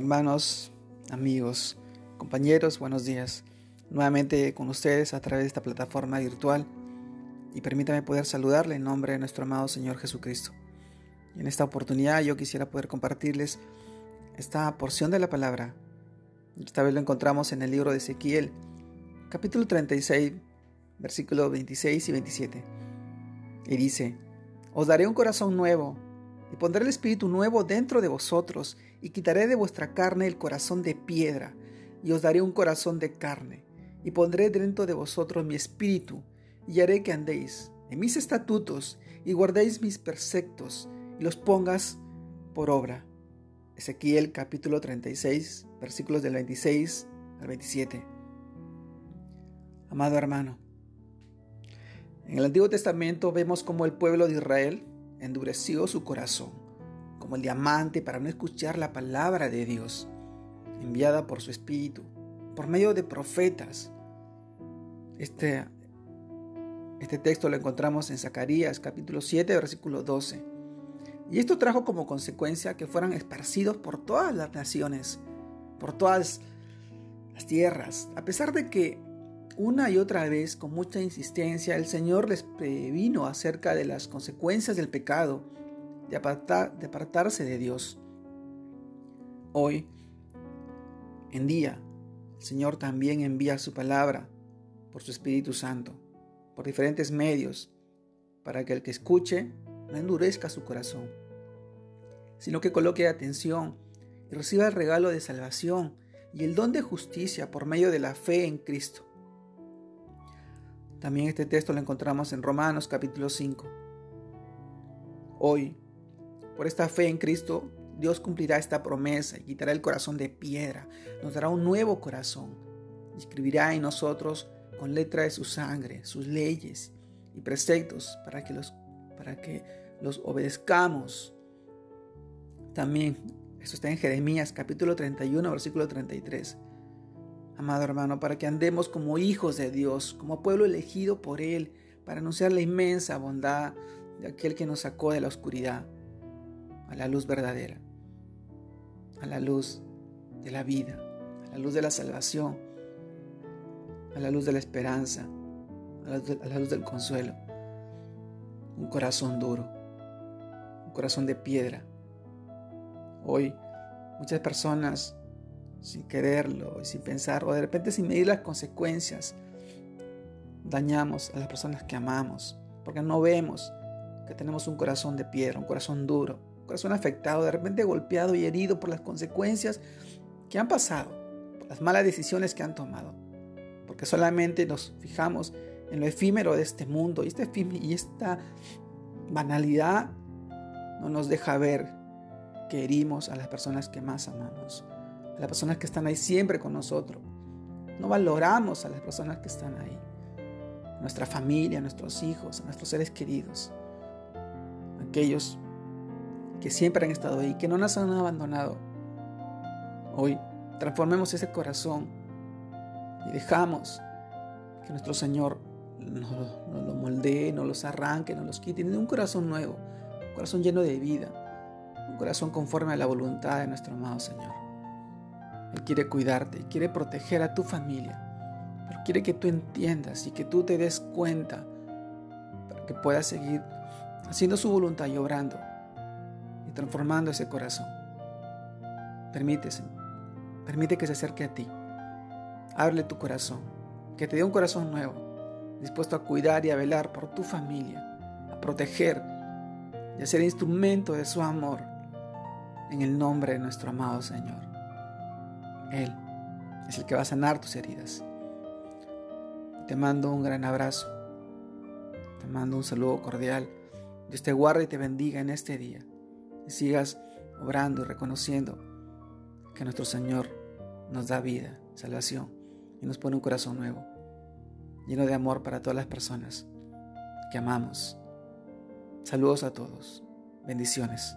hermanos, amigos, compañeros, buenos días. Nuevamente con ustedes a través de esta plataforma virtual y permítame poder saludarle en nombre de nuestro amado Señor Jesucristo. En esta oportunidad yo quisiera poder compartirles esta porción de la palabra. Esta vez lo encontramos en el libro de Ezequiel, capítulo 36, versículos 26 y 27. Y dice, Os daré un corazón nuevo y pondré el espíritu nuevo dentro de vosotros, y quitaré de vuestra carne el corazón de piedra, y os daré un corazón de carne, y pondré dentro de vosotros mi espíritu, y haré que andéis en mis estatutos, y guardéis mis preceptos, y los pongas por obra. Ezequiel capítulo 36, versículos del 26 al 27. Amado hermano, en el Antiguo Testamento vemos como el pueblo de Israel endureció su corazón, como el diamante para no escuchar la palabra de Dios, enviada por su Espíritu, por medio de profetas. Este, este texto lo encontramos en Zacarías capítulo 7, versículo 12. Y esto trajo como consecuencia que fueran esparcidos por todas las naciones, por todas las tierras, a pesar de que una y otra vez, con mucha insistencia, el Señor les previno acerca de las consecuencias del pecado, de, apartarse de Dios. Hoy, en día, el Señor también envía su palabra por su Espíritu Santo, por diferentes medios, para que el que escuche no endurezca su corazón, sino que coloque atención y reciba el regalo de salvación y el don de justicia por medio de la fe en Cristo. También este texto lo encontramos en Romanos capítulo 5. Hoy, por esta fe en Cristo, Dios cumplirá esta promesa y quitará el corazón de piedra, nos dará un nuevo corazón escribirá en nosotros con letra de su sangre sus leyes y preceptos para que los, para que los obedezcamos. También, esto está en Jeremías capítulo 31, versículo 33 amado hermano, para que andemos como hijos de Dios, como pueblo elegido por Él, para anunciar la inmensa bondad de aquel que nos sacó de la oscuridad a la luz verdadera, a la luz de la vida, a la luz de la salvación, a la luz de la esperanza, a la luz, del consuelo. Un corazón duro, un corazón de piedra. Hoy muchas personas sin quererlo y sin pensar, o de repente sin medir las consecuencias, dañamos a las personas que amamos, porque no vemos que tenemos un corazón de piedra, un corazón duro, un corazón afectado, de repente golpeado y herido por las consecuencias que han pasado, por las malas decisiones que han tomado, porque solamente nos fijamos en lo efímero de este mundo y, este y esta banalidad no nos deja ver que herimos a las personas que más amamos las personas que están ahí siempre con nosotros. No valoramos a las personas que están ahí. nuestra familia, nuestros hijos, nuestros seres queridos. Aquellos que siempre han estado ahí, que no nos han abandonado. Hoy transformemos ese corazón y dejamos que nuestro Señor nos, lo moldee, nos los arranque, nos los quite. un corazón nuevo, un corazón lleno de vida, un corazón conforme a la voluntad de nuestro amado Señor. Él quiere cuidarte, quiere proteger a tu familia, pero quiere que tú entiendas y que tú te des cuenta para que puedas seguir haciendo su voluntad y obrando y transformando ese corazón. Permítese, permite que se acerque a ti. Ábrele tu corazón, que te dé un corazón nuevo, dispuesto a cuidar y a velar por tu familia, a proteger y a ser instrumento de su amor en el nombre de nuestro amado Señor. Él es el que va a sanar tus heridas. Te mando un gran abrazo. Te mando un saludo cordial. Dios te guarde y te bendiga en este día. Y sigas obrando y reconociendo que nuestro Señor nos da vida, salvación y nos pone un corazón nuevo, lleno de amor para todas las personas que amamos. Saludos a todos. Bendiciones.